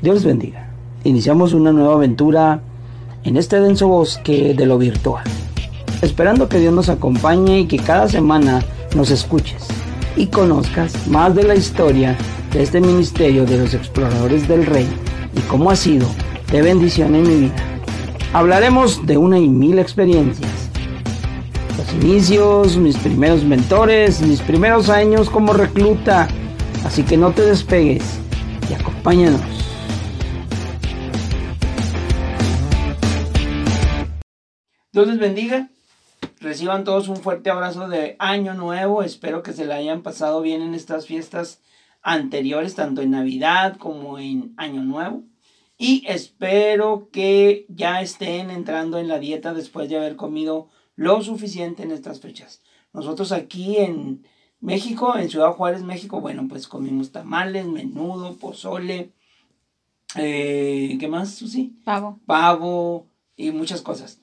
Dios bendiga. Iniciamos una nueva aventura en este denso bosque de lo virtual. Esperando que Dios nos acompañe y que cada semana nos escuches y conozcas más de la historia de este ministerio de los exploradores del rey y cómo ha sido de bendición en mi vida. Hablaremos de una y mil experiencias. Los inicios, mis primeros mentores, mis primeros años como recluta. Así que no te despegues y acompáñanos. Dios les bendiga. Reciban todos un fuerte abrazo de año nuevo. Espero que se la hayan pasado bien en estas fiestas anteriores, tanto en Navidad como en Año Nuevo. Y espero que ya estén entrando en la dieta después de haber comido lo suficiente en estas fechas. Nosotros aquí en México, en Ciudad Juárez, México, bueno, pues comimos tamales, menudo, pozole, eh, ¿qué más, Susi? Pavo. Pavo y muchas cosas.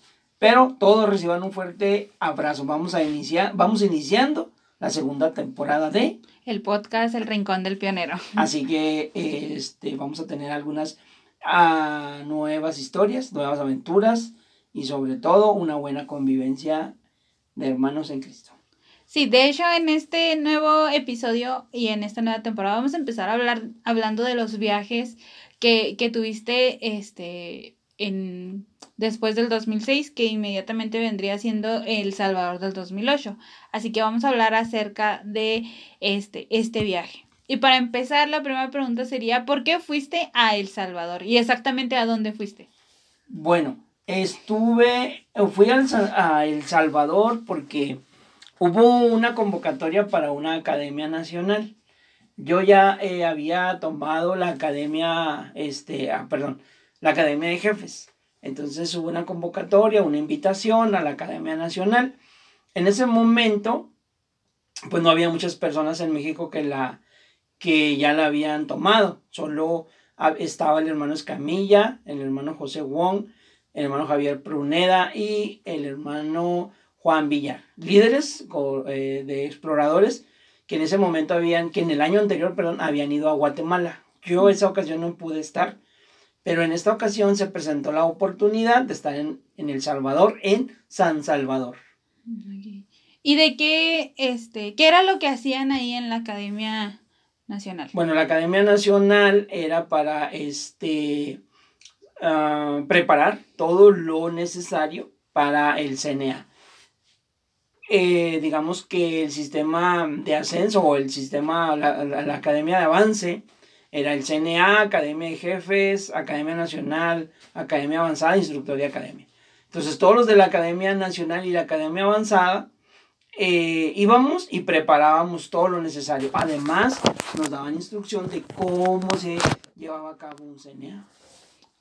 Pero todos reciban un fuerte abrazo. Vamos a iniciar, vamos iniciando la segunda temporada de el podcast El Rincón del Pionero. Así que este vamos a tener algunas ah, nuevas historias, nuevas aventuras y sobre todo una buena convivencia de hermanos en Cristo. Sí, de hecho en este nuevo episodio y en esta nueva temporada vamos a empezar a hablar hablando de los viajes que, que tuviste este en después del 2006, que inmediatamente vendría siendo El Salvador del 2008. Así que vamos a hablar acerca de este, este viaje. Y para empezar, la primera pregunta sería, ¿por qué fuiste a El Salvador? Y exactamente a dónde fuiste. Bueno, estuve, fui a El Salvador porque hubo una convocatoria para una academia nacional. Yo ya eh, había tomado la academia, este, ah, perdón, la academia de jefes. Entonces hubo una convocatoria, una invitación a la Academia Nacional. En ese momento, pues no había muchas personas en México que, la, que ya la habían tomado. Solo estaba el hermano Escamilla, el hermano José Wong, el hermano Javier Pruneda y el hermano Juan Villar. Líderes eh, de exploradores que en ese momento habían, que en el año anterior, perdón, habían ido a Guatemala. Yo esa ocasión no pude estar pero en esta ocasión se presentó la oportunidad de estar en, El Salvador, en San Salvador. ¿Y de qué, este, qué era lo que hacían ahí en la Academia Nacional? Bueno, la Academia Nacional era para este, ah, preparar todo lo necesario para el CNA. Eh, digamos que el sistema de ascenso o el sistema, la Academia de Avance, era el CNA, Academia de Jefes, Academia Nacional, Academia Avanzada, Instructor de Academia. Entonces todos los de la Academia Nacional y la Academia Avanzada eh, íbamos y preparábamos todo lo necesario. Además, nos daban instrucción de cómo se llevaba a cabo un CNA.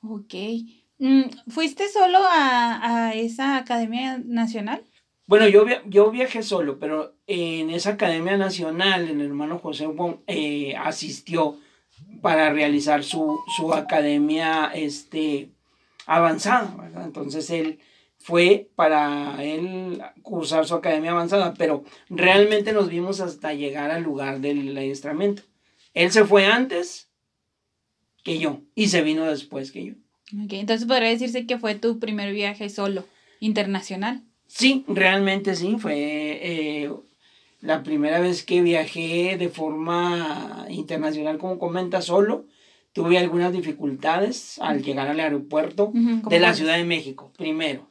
Ok. Mm, ¿Fuiste solo a, esa Academia Nacional? Bueno, yo, yo viajé solo, pero en esa Academia Nacional, el hermano José eh, asistió para realizar su, academia este, avanzada, Entonces él fue para él cursar su academia avanzada, pero realmente nos vimos hasta llegar al lugar del adiestramiento. Él se fue antes que yo y se vino después que yo. entonces podría decirse que fue tu primer viaje solo, internacional. Sí, realmente sí, fue eh, la primera vez que viajé de forma internacional, como comenta, solo, tuve algunas dificultades al llegar al aeropuerto de la Ciudad de México, primero,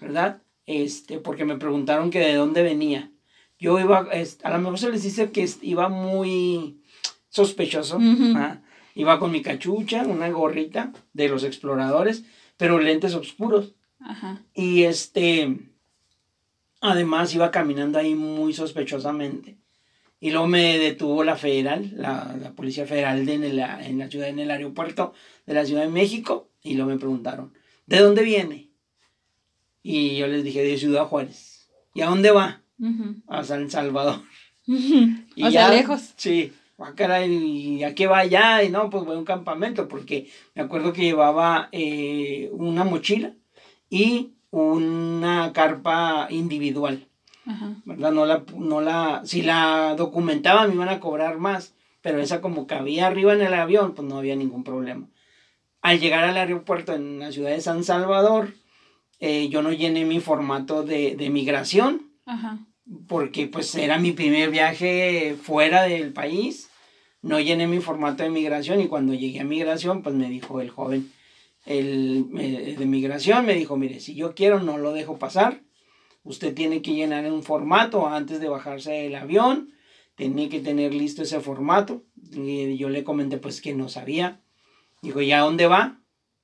¿verdad? Este, porque me preguntaron que de dónde venía. Yo iba, a lo mejor se les dice que iba muy sospechoso, iba con mi cachucha, una gorrita de los exploradores, pero lentes oscuros. Y este, Además iba caminando ahí muy sospechosamente. Y luego me detuvo la federal, la, policía federal de en, la, en la ciudad, en el aeropuerto de la Ciudad de México. Y luego me preguntaron, ¿de dónde viene? Y yo les dije, de Ciudad Juárez. ¿Y a dónde va? A San Salvador. Y o sea, lejos. Sí. Ah, ¿y a qué va allá? Y no, pues voy a un campamento, porque me acuerdo que llevaba eh, una mochila y una carpa individual. ¿Verdad? No la, no la, si la documentaba me iban a cobrar más, pero esa como cabía arriba en el avión, pues no había ningún problema. al llegar al aeropuerto en la ciudad de San Salvador, eh, yo no llené mi formato de, de migración, Ajá. porque pues era mi primer viaje fuera del país. No llené mi formato de migración y cuando llegué a migración, pues me dijo el joven el, eh, de migración, me dijo, mire, si yo quiero no lo dejo pasar. Usted tiene que llenar un formato antes de bajarse del avión. Tenía que tener listo ese formato. Y yo le comenté pues que no sabía. Dijo, ¿y a dónde va?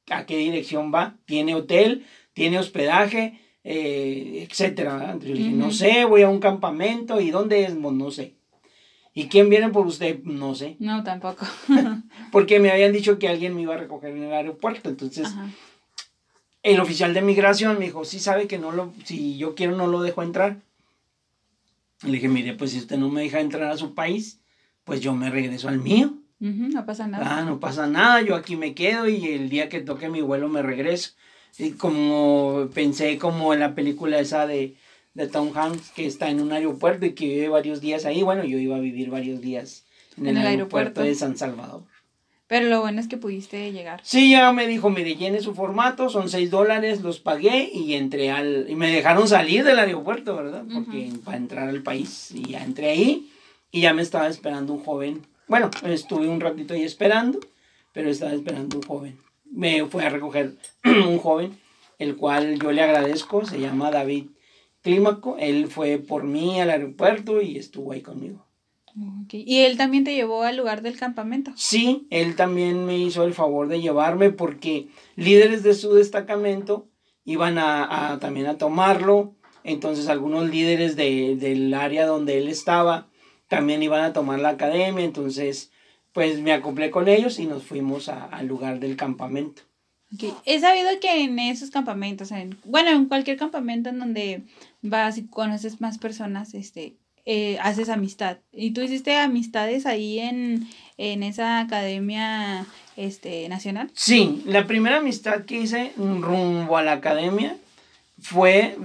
¿A qué dirección va? ¿Tiene hotel? ¿Tiene hospedaje? Eh, etcétera. no sé, voy a un campamento. ¿Y dónde es? Pues, no sé. ¿Y quién viene por usted? No sé. No, tampoco. Porque me habían dicho que alguien me iba a recoger en el aeropuerto. Entonces, Ajá. el oficial de migración me dijo, sí sabe que no lo, si yo quiero no lo dejo entrar. Y le dije, mire, pues si usted no me deja entrar a su país, pues yo me regreso al mío. No pasa nada. Ah, no pasa nada, yo aquí me quedo y el día que toque mi vuelo me regreso. Y como pensé como en la película esa de, de Tom Hanks que está en un aeropuerto y que vive varios días ahí, bueno, yo iba a vivir varios días en, el, aeropuerto de San Salvador. Pero lo bueno es que pudiste llegar. Sí, ya me dijo, mire, llene su formato, son seis dólares, los pagué y entré al... Y me dejaron salir del aeropuerto, ¿verdad? Porque para entrar al país. Y ya entré ahí y ya me estaba esperando un joven. Bueno, estuve un ratito ahí esperando, pero estaba esperando un joven. Me fue a recoger un joven, el cual yo le agradezco, se llama David Clímaco. Él fue por mí al aeropuerto y estuvo ahí conmigo. Y él también te llevó al lugar del campamento. Sí, él también me hizo el favor de llevarme porque líderes de su destacamento iban a, a también a tomarlo. Entonces algunos líderes de- del área donde él estaba también iban a tomar la academia. Entonces pues me acoplé con ellos y nos fuimos al lugar del campamento. Ok. He sabido que en esos campamentos, en, bueno, en cualquier campamento en donde vas y conoces más personas, este, eh, haces amistad. ¿Y tú hiciste amistades ahí en, en esa academia este, nacional? Sí, la primera amistad que hice rumbo a la academia fue,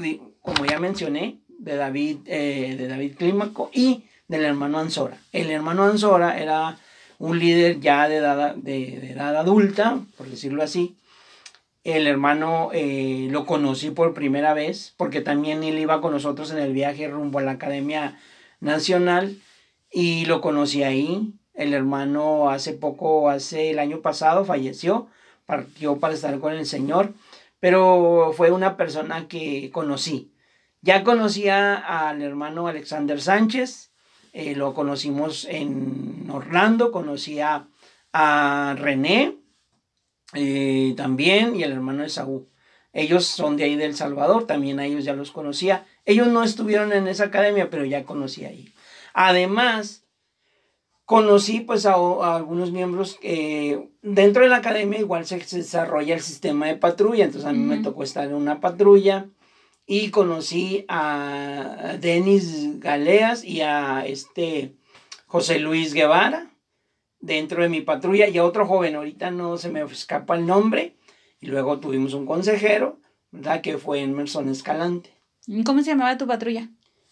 como ya mencioné, de David, eh, de David Clímaco y del hermano Ansora. El hermano Ansora era un líder ya de edad, de edad adulta, por decirlo así. El hermano eh, lo conocí por primera vez, porque también él iba con nosotros en el viaje rumbo a la Academia Nacional y lo conocí ahí. El hermano hace poco, hace el año pasado, falleció, partió para estar con el Señor, pero fue una persona que conocí. Ya conocía al hermano Alexander Sánchez, eh, lo conocimos en Orlando, conocía a René eh, también y el hermano de Saúl. Ellos son de ahí del Salvador, también a ellos ya los conocía. Ellos no estuvieron en esa academia, pero ya conocí ahí. Además, conocí pues a, a algunos miembros que dentro de la academia igual se, se desarrolla el sistema de patrulla, entonces a mí me tocó estar en una patrulla y conocí a Denis Galeas y a este José Luis Guevara dentro de mi patrulla y a otro joven, ahorita no se me escapa el nombre, y luego tuvimos un consejero, ¿verdad? Que fue Emerson Escalante. ¿Cómo se llamaba tu patrulla?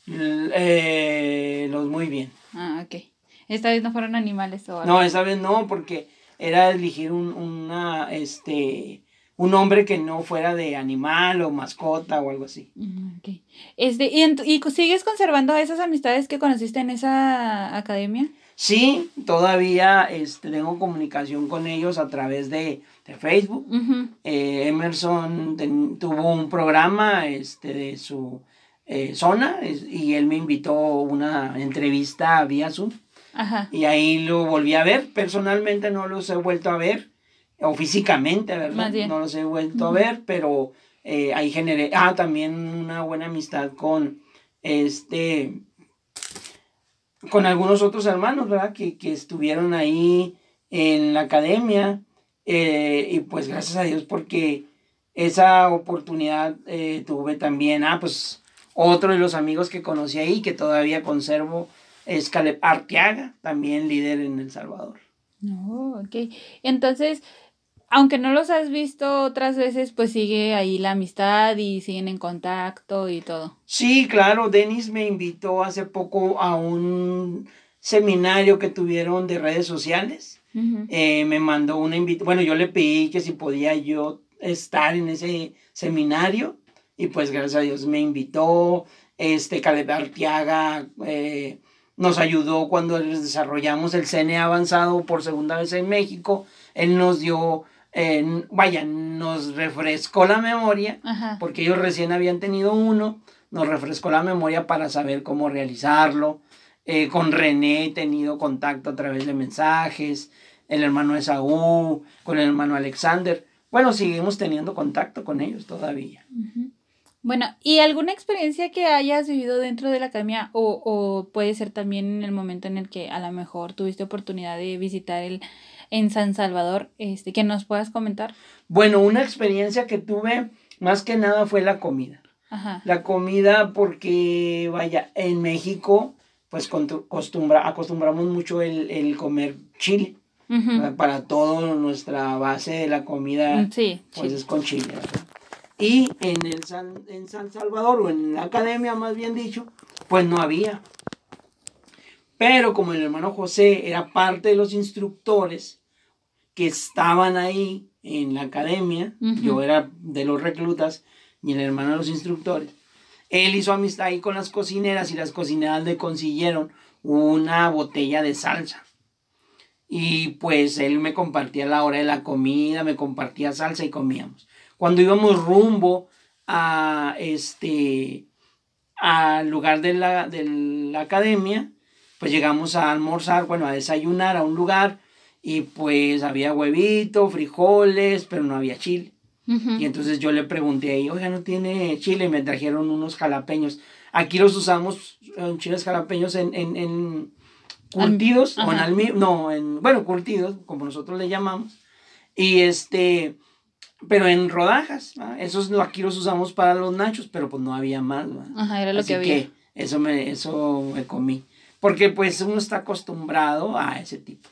L- eh, los muy bien. Ah, ok. Esta vez no fueron animales o algo. No, esa vez no, porque era elegir un, una, este, un hombre que no fuera de animal o mascota o algo así. Mm, ok. Este, ¿y, ¿Y sigues conservando esas amistades que conociste en esa academia? Sí, todavía este, tengo comunicación con ellos a través de, de Facebook. Eh, Emerson ten- tuvo un programa este, de su eh, zona es- y él me invitó a una entrevista vía Zoom Ajá. y ahí lo volví a ver. Personalmente no los he vuelto a ver, o físicamente, ¿verdad? No los he vuelto a ver, pero eh, ahí generé, ah, también una buena amistad con este, con algunos otros hermanos, ¿verdad? Que, que estuvieron ahí en la academia eh, y pues gracias a Dios porque esa oportunidad eh, tuve también, ah, pues otro de los amigos que conocí ahí que todavía conservo es Caleb Arteaga, también líder en El Salvador. No, ok. Entonces, aunque no los has visto otras veces, pues sigue ahí la amistad y siguen en contacto y todo. Sí, claro, Denis me invitó hace poco a un seminario que tuvieron de redes sociales. Eh, me mandó una invitación, bueno, yo le pedí que si podía yo estar en ese seminario y pues gracias a Dios me invitó, este Caleb Artiaga eh, nos ayudó cuando desarrollamos el CNE avanzado por segunda vez en México, él nos dio, eh, vaya, nos refrescó la memoria, porque ellos recién habían tenido uno, nos refrescó la memoria para saber cómo realizarlo, eh, con René he tenido contacto a través de mensajes, el hermano Esaú, con el hermano Alexander. Bueno, seguimos teniendo contacto con ellos todavía. Bueno, ¿y alguna experiencia que hayas vivido dentro de la academia o, o, puede ser también en el momento en el que a lo mejor tuviste oportunidad de visitar el en San Salvador, este, que nos puedas comentar? Bueno, una experiencia que tuve más que nada fue la comida. La comida porque, vaya, en México pues costumbra, acostumbramos mucho el, comer chile. Para toda nuestra base de la comida, mm, pues es con chile. Y en, el San, en San Salvador, o en la academia más bien dicho, pues no había. Pero como el hermano José era parte de los instructores que estaban ahí en la academia, yo era de los reclutas y el hermano de los instructores, él hizo amistad ahí con las cocineras y las cocineras le consiguieron una botella de salsa. Y pues él me compartía la hora de la comida, me compartía salsa y comíamos. Cuando íbamos rumbo a este al lugar de la, de la academia, pues llegamos a almorzar, bueno, a desayunar a un lugar y pues había huevito, frijoles, pero no había chile. Y entonces yo le pregunté ahí, oiga, ¿no tiene chile? Y me trajeron unos jalapeños. Aquí los usamos, eh, chiles jalapeños en, en, en curtidos, o en almi no, en, bueno, curtidos, como nosotros le llamamos. Y este, pero en rodajas, esos aquí los usamos para los nachos, pero pues no había más. Ajá, era lo que había. Que eso me, eso me comí. Porque pues uno está acostumbrado a ese tipo.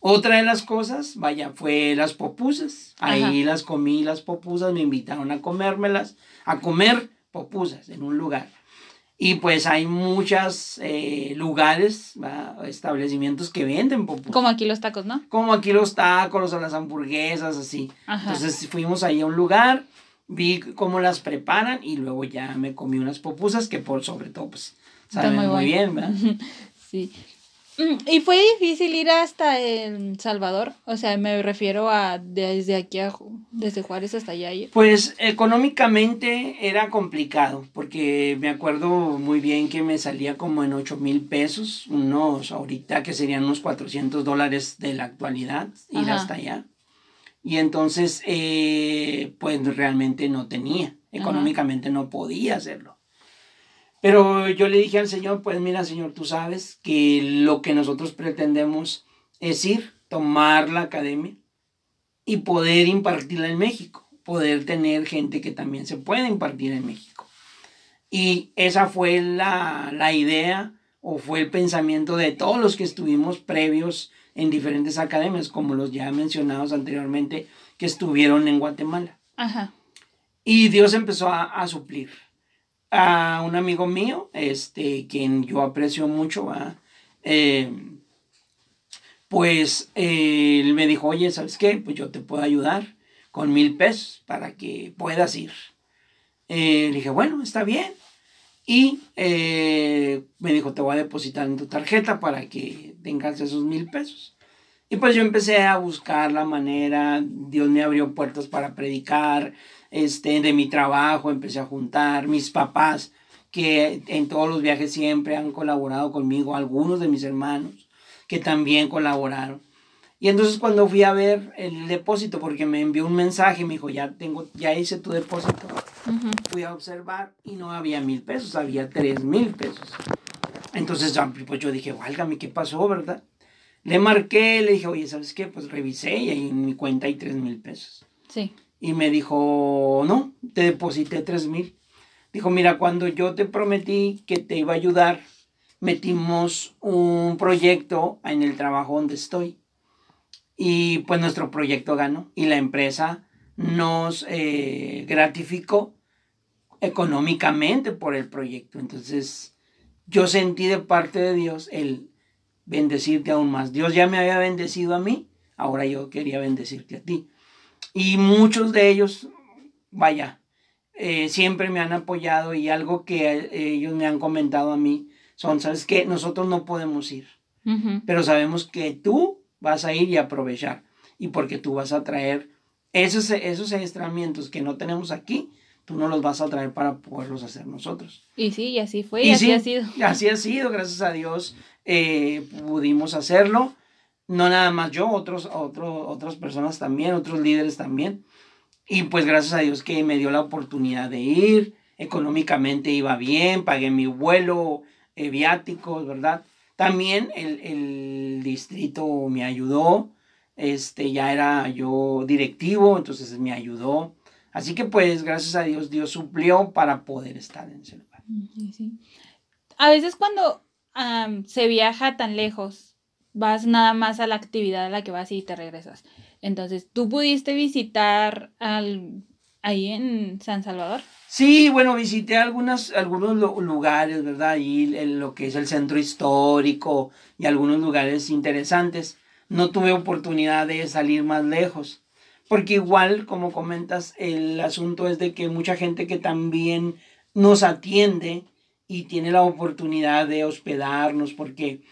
Otra de las cosas, vaya, fue las popusas. Ahí las comí, las popusas, me invitaron a comérmelas, a comer popusas en un lugar. Y pues hay muchos eh, lugares, establecimientos que venden popusas. Como aquí los tacos, ¿no? Como aquí los tacos, o las hamburguesas, así. Entonces fuimos ahí a un lugar, vi cómo las preparan y luego ya me comí unas popusas que por sobre todo pues saben muy, muy bien, ¿verdad? sí. Mm, ¿Y fue difícil ir hasta El Salvador? O sea, me refiero a desde aquí a desde Juárez hasta allá. Pues económicamente era complicado, porque me acuerdo muy bien que me salía como en 8 mil pesos, unos ahorita que serían unos 400 dólares de la actualidad, ir hasta allá. Y entonces, eh, pues realmente no tenía, económicamente no podía hacerlo. Pero yo le dije al Señor, pues mira, Señor, tú sabes que lo que nosotros pretendemos es ir, tomar la academia y poder impartirla en México, poder tener gente que también se pueda impartir en México. Y esa fue la, la idea o fue el pensamiento de todos los que estuvimos previos en diferentes academias, como los ya mencionados anteriormente, que estuvieron en Guatemala. Ajá. Y Dios empezó a, a suplir a un amigo mío, este, quien yo aprecio mucho, eh, pues eh, él me dijo, oye, ¿sabes qué? Pues yo te puedo ayudar con mil pesos para que puedas ir. Eh, le dije, bueno, está bien. Y me dijo, te voy a depositar en tu tarjeta para que tengas esos mil pesos. Y pues yo empecé a buscar la manera, Dios me abrió puertas para predicar, este, de mi trabajo, empecé a juntar, mis papás, que en todos los viajes siempre han colaborado conmigo, algunos de mis hermanos, que también colaboraron. Y entonces cuando fui a ver el depósito, porque me envió un mensaje, me dijo, ya tengo, ya hice tu depósito, fui a observar y no había mil pesos, había tres mil pesos. Entonces pues yo dije, válgame, ¿qué pasó, verdad? Le marqué, le dije, oye, ¿sabes qué? Pues revisé y ahí en mi cuenta hay tres mil pesos. Sí y me dijo, no, te deposité tres mil. Dijo, mira, cuando yo te prometí que te iba a ayudar, metimos un proyecto en el trabajo donde estoy. Y pues nuestro proyecto ganó y la empresa nos eh, gratificó económicamente por el proyecto. Entonces yo sentí de parte de Dios el bendecirte aún más. Dios ya me había bendecido a mí ahora yo quería bendecirte a ti. Y muchos de ellos, vaya, eh, siempre me han apoyado y algo que eh, ellos me han comentado a mí son, ¿sabes qué? Nosotros no podemos ir, pero sabemos que tú vas a ir y aprovechar y porque tú vas a traer esos, esos adiestramientos que no tenemos aquí, tú no los vas a traer para poderlos hacer nosotros. Y sí, y así fue, y, así ha sido. Así ha sido, gracias a Dios eh, pudimos hacerlo. No nada más yo, otros, otros, otras personas también, otros líderes también. Y pues gracias a Dios que me dio la oportunidad de ir, económicamente iba bien, pagué mi vuelo, eh, viáticos, ¿verdad? También el, el, distrito me ayudó, este, ya era yo directivo, entonces me ayudó. Así que pues gracias a Dios Dios suplió para poder estar en ese lugar. A veces cuando se viaja tan lejos, vas nada más a la actividad a la que vas y te regresas. Entonces, ¿tú pudiste visitar al, ahí en San Salvador? Sí, bueno, visité algunas, algunos lugares, ¿verdad? Ahí en lo que es el centro histórico y algunos lugares interesantes. No tuve oportunidad de salir más lejos, porque igual, como comentas, el asunto es de que mucha gente que también nos atiende y tiene la oportunidad de hospedarnos, porque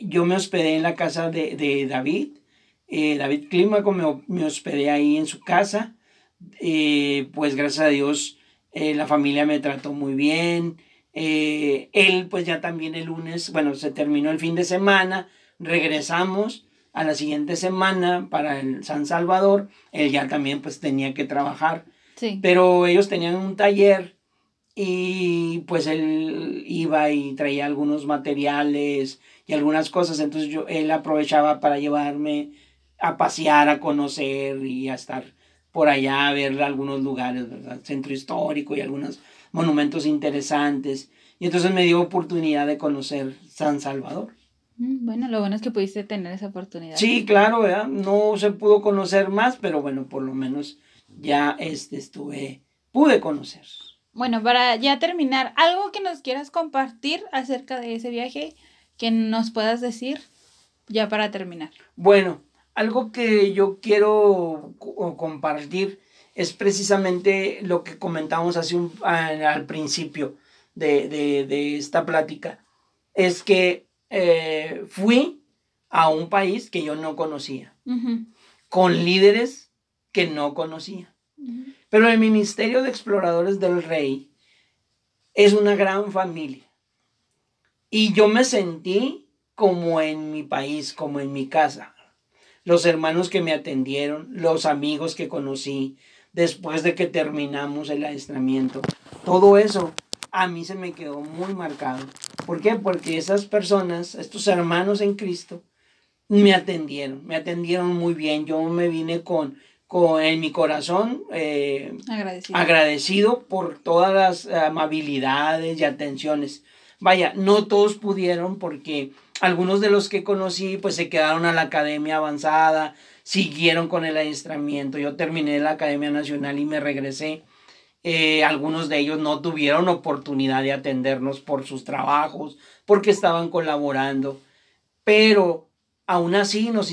yo me hospedé en la casa de, David, eh, David Clímaco, me, me, hospedé ahí en su casa, eh, pues gracias a Dios eh, la familia me trató muy bien, él pues ya también el lunes, bueno, se terminó el fin de semana, regresamos. A la siguiente semana para el San Salvador, él ya también pues tenía que trabajar, pero ellos tenían un taller y pues él iba y traía algunos materiales y algunas cosas, entonces yo, él aprovechaba para llevarme a pasear, a conocer y a estar por allá, a ver algunos lugares, ¿verdad? Centro histórico y algunos monumentos interesantes. Y entonces me dio oportunidad de conocer San Salvador. Mm, bueno, lo bueno es que pudiste tener esa oportunidad. Sí, claro, ¿verdad? No se pudo conocer más, pero bueno, por lo menos ya este estuve, pude conocer. Bueno, para ya terminar, algo que nos quieras compartir acerca de ese viaje, que nos puedas decir ya para terminar. Bueno, algo que yo quiero compartir es precisamente lo que comentamos hace un, al principio de, esta plática. Es que eh, fui a un país que yo no conocía, con líderes que no conocía. Pero el Ministerio de Exploradores del Rey es una gran familia. Y yo me sentí como en mi país, como en mi casa. Los hermanos que me atendieron, los amigos que conocí después de que terminamos el adiestramiento, todo eso a mí se me quedó muy marcado. ¿Por qué? Porque esas personas, estos hermanos en Cristo, me atendieron, me atendieron muy bien. Yo me vine con con, en mi corazón eh, agradecido. agradecido. por todas las amabilidades y atenciones. Vaya, no todos pudieron porque algunos de los que conocí pues se quedaron a la academia avanzada, siguieron con el adiestramiento. Yo terminé la Academia Nacional y me regresé. Eh, algunos de ellos no tuvieron oportunidad de atendernos por sus trabajos, porque estaban colaborando. Pero aún así, nos,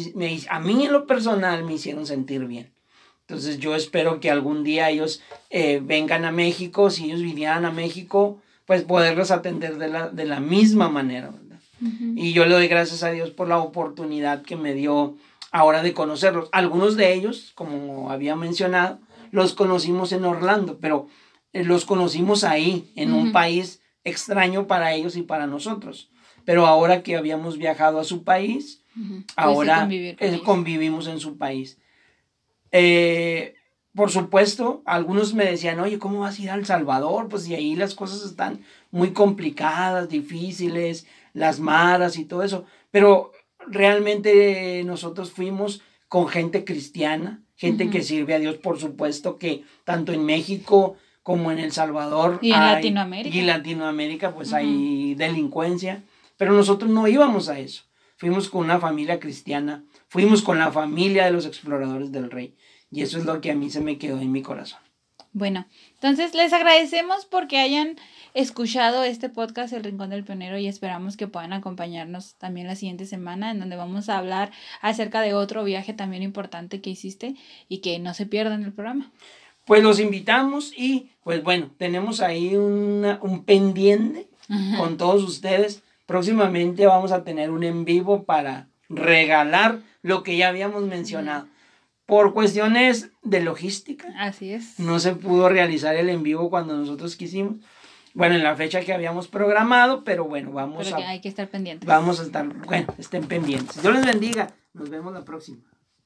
a mí en lo personal me hicieron sentir bien. Entonces yo espero que algún día ellos eh, vengan a México, si ellos vinieran a México, pues poderlos atender de la, de la misma manera, ¿verdad? Y yo le doy gracias a Dios por la oportunidad que me dio ahora de conocerlos. Algunos de ellos, como había mencionado, los conocimos en Orlando, pero eh, los conocimos ahí, en un país extraño para ellos y para nosotros. Pero ahora que habíamos viajado a su país, ahora convivimos en su país. Eh, por supuesto, algunos me decían, oye, ¿cómo vas a ir a El Salvador? Pues y ahí las cosas están muy complicadas, difíciles, las maras y todo eso. Pero realmente nosotros fuimos con gente cristiana, gente que sirve a Dios, por supuesto, que tanto en México como en El Salvador. Y en Latinoamérica. Y Latinoamérica, pues hay delincuencia. Pero nosotros no íbamos a eso. Fuimos con una familia cristiana, fuimos con la familia de los exploradores del rey. Y eso es lo que a mí se me quedó en mi corazón. Bueno, entonces les agradecemos porque hayan escuchado este podcast El Rincón del Pionero y esperamos que puedan acompañarnos también la siguiente semana en donde vamos a hablar acerca de otro viaje también importante que hiciste y que no se pierdan el programa. Pues los invitamos y pues bueno, tenemos ahí una, un pendiente con todos ustedes. Próximamente vamos a tener un en vivo para regalar lo que ya habíamos mencionado. Por cuestiones de logística. Así es. No se pudo realizar el en vivo cuando nosotros quisimos. Bueno, en la fecha que habíamos programado, pero bueno, vamos pero a. hay que estar pendientes. Vamos a estar, bueno, estén pendientes. Dios les bendiga. Nos vemos la próxima.